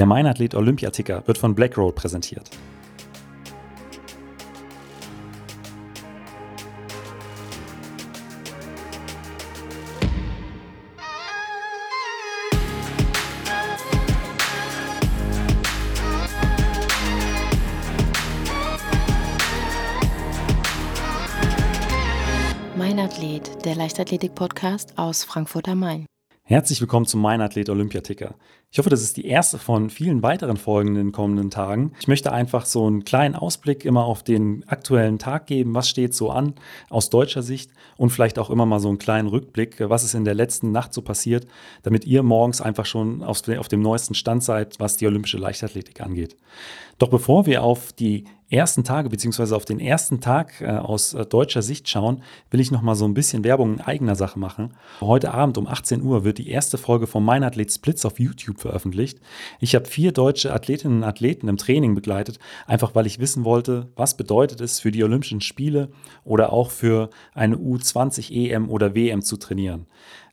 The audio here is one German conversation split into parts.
Der Meinathlet Olympiaticker wird von Blackroll präsentiert. Mein Athlet, der Leichtathletik-Podcast aus Frankfurt am Main. Herzlich willkommen zum Mein Athlet Olympiaticker. Ich hoffe, das ist die erste von vielen weiteren Folgen in den kommenden Tagen. Ich möchte einfach so einen kleinen Ausblick immer auf den aktuellen Tag geben. Was steht so an aus deutscher Sicht und vielleicht auch immer mal so einen kleinen Rückblick, was ist in der letzten Nacht so passiert, damit ihr morgens einfach schon auf, auf dem neuesten Stand seid, was die olympische Leichtathletik angeht. Doch bevor wir auf die ersten Tage beziehungsweise auf den ersten Tag äh, aus äh, deutscher Sicht schauen, will ich noch mal so ein bisschen Werbung in eigener Sache machen. Heute Abend um 18 Uhr wird die erste Folge von Mein Athlet Splits auf YouTube veröffentlicht. Ich habe vier deutsche Athletinnen und Athleten im Training begleitet, einfach weil ich wissen wollte, was bedeutet es für die Olympischen Spiele oder auch für eine U20 EM oder WM zu trainieren.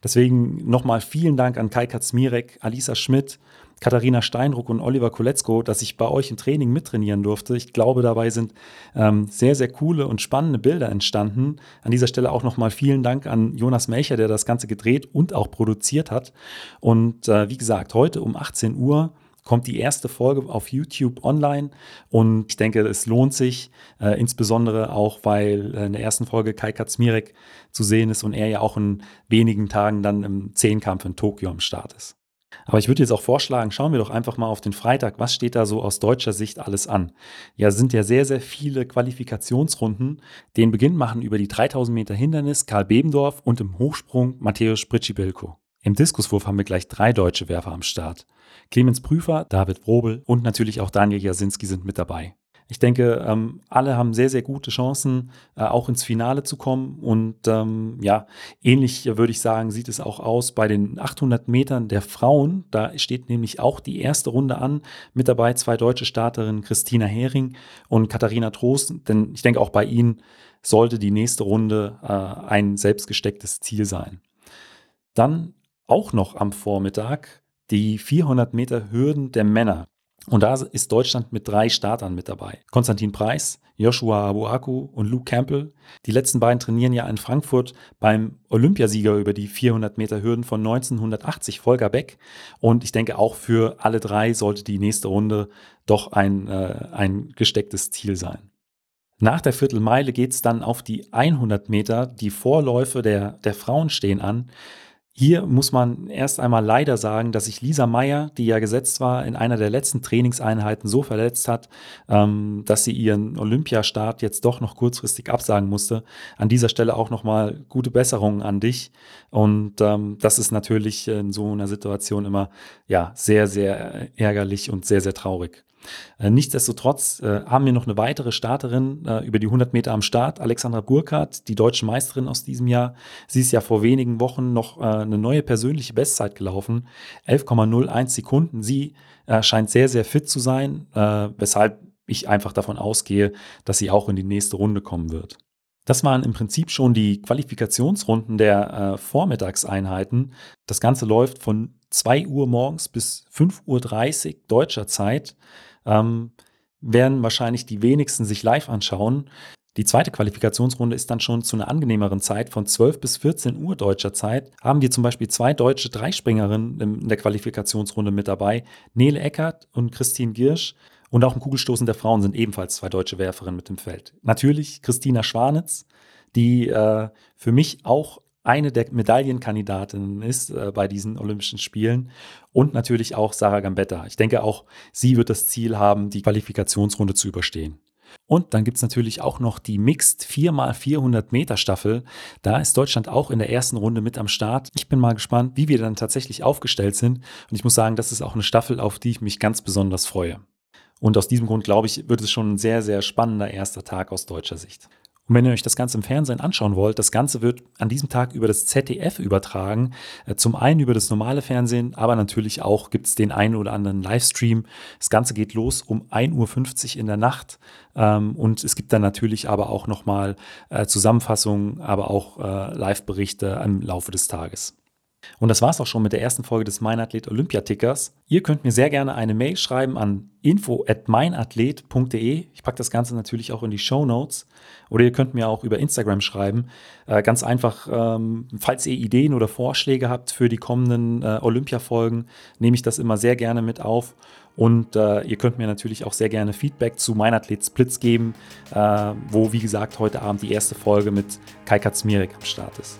Deswegen nochmal vielen Dank an Kai Katzmirek, Alisa Schmidt, Katharina Steinruck und Oliver Koletzko, dass ich bei euch im Training mittrainieren durfte. Ich glaube, dabei sind ähm, sehr, sehr coole und spannende Bilder entstanden. An dieser Stelle auch nochmal vielen Dank an Jonas Melcher, der das Ganze gedreht und auch produziert hat. Und äh, wie gesagt, heute um 18 Uhr kommt die erste Folge auf YouTube online und ich denke, es lohnt sich, äh, insbesondere auch, weil in der ersten Folge Kai Katzmirek zu sehen ist und er ja auch in wenigen Tagen dann im Zehnkampf in Tokio am Start ist. Aber ich würde jetzt auch vorschlagen, schauen wir doch einfach mal auf den Freitag. Was steht da so aus deutscher Sicht alles an? Ja, sind ja sehr, sehr viele Qualifikationsrunden. Den Beginn machen über die 3000 Meter Hindernis Karl Bebendorf und im Hochsprung Matthäus Spritschibilko. Im Diskuswurf haben wir gleich drei deutsche Werfer am Start. Clemens Prüfer, David Wrobel und natürlich auch Daniel Jasinski sind mit dabei. Ich denke, ähm, alle haben sehr, sehr gute Chancen, äh, auch ins Finale zu kommen. Und ähm, ja, ähnlich würde ich sagen, sieht es auch aus bei den 800 Metern der Frauen. Da steht nämlich auch die erste Runde an. Mit dabei zwei deutsche Starterinnen, Christina Hering und Katharina Trost. Denn ich denke, auch bei ihnen sollte die nächste Runde äh, ein selbstgestecktes Ziel sein. Dann auch noch am Vormittag die 400 Meter Hürden der Männer. Und da ist Deutschland mit drei Startern mit dabei. Konstantin Preis, Joshua Abuaku und Luke Campbell. Die letzten beiden trainieren ja in Frankfurt beim Olympiasieger über die 400 Meter Hürden von 1980, Volker Beck. Und ich denke, auch für alle drei sollte die nächste Runde doch ein, äh, ein gestecktes Ziel sein. Nach der Viertelmeile geht es dann auf die 100 Meter. Die Vorläufe der, der Frauen stehen an. Hier muss man erst einmal leider sagen, dass sich Lisa Meyer, die ja gesetzt war, in einer der letzten Trainingseinheiten so verletzt hat, ähm, dass sie ihren Olympiastart jetzt doch noch kurzfristig absagen musste. An dieser Stelle auch nochmal gute Besserungen an dich. Und ähm, das ist natürlich in so einer Situation immer ja sehr, sehr ärgerlich und sehr, sehr traurig. Äh, nichtsdestotrotz äh, haben wir noch eine weitere Starterin äh, über die 100 Meter am Start, Alexandra Burkhardt, die deutsche Meisterin aus diesem Jahr. Sie ist ja vor wenigen Wochen noch äh, eine neue persönliche Bestzeit gelaufen, 11,01 Sekunden. Sie äh, scheint sehr, sehr fit zu sein, äh, weshalb ich einfach davon ausgehe, dass sie auch in die nächste Runde kommen wird. Das waren im Prinzip schon die Qualifikationsrunden der Vormittagseinheiten. Das Ganze läuft von 2 Uhr morgens bis 5.30 Uhr deutscher Zeit ähm, werden wahrscheinlich die wenigsten sich live anschauen. Die zweite Qualifikationsrunde ist dann schon zu einer angenehmeren Zeit von 12 bis 14 Uhr deutscher Zeit. Haben wir zum Beispiel zwei deutsche Dreispringerinnen in der Qualifikationsrunde mit dabei. Nele Eckert und Christine Giersch. Und auch im Kugelstoßen der Frauen sind ebenfalls zwei deutsche Werferinnen mit dem Feld. Natürlich Christina Schwanitz, die äh, für mich auch eine der Medaillenkandidatinnen ist äh, bei diesen Olympischen Spielen und natürlich auch Sarah Gambetta. Ich denke auch, sie wird das Ziel haben, die Qualifikationsrunde zu überstehen. Und dann gibt es natürlich auch noch die Mixed 4x400 Meter Staffel. Da ist Deutschland auch in der ersten Runde mit am Start. Ich bin mal gespannt, wie wir dann tatsächlich aufgestellt sind. Und ich muss sagen, das ist auch eine Staffel, auf die ich mich ganz besonders freue. Und aus diesem Grund, glaube ich, wird es schon ein sehr, sehr spannender erster Tag aus deutscher Sicht. Und wenn ihr euch das Ganze im Fernsehen anschauen wollt, das Ganze wird an diesem Tag über das ZDF übertragen. Äh, zum einen über das normale Fernsehen, aber natürlich auch gibt es den einen oder anderen Livestream. Das Ganze geht los um 1.50 Uhr in der Nacht. Ähm, und es gibt dann natürlich aber auch nochmal äh, Zusammenfassungen, aber auch äh, Live-Berichte im Laufe des Tages. Und das war's auch schon mit der ersten Folge des Meinathlet Olympiatickers. Ihr könnt mir sehr gerne eine Mail schreiben an info at meinathlet.de. Ich packe das Ganze natürlich auch in die Show Notes. Oder ihr könnt mir auch über Instagram schreiben. Äh, ganz einfach, ähm, falls ihr Ideen oder Vorschläge habt für die kommenden äh, Olympia-Folgen, nehme ich das immer sehr gerne mit auf. Und äh, ihr könnt mir natürlich auch sehr gerne Feedback zu Meinathlet Splits geben, äh, wo, wie gesagt, heute Abend die erste Folge mit Kai Katzmirek am Start ist.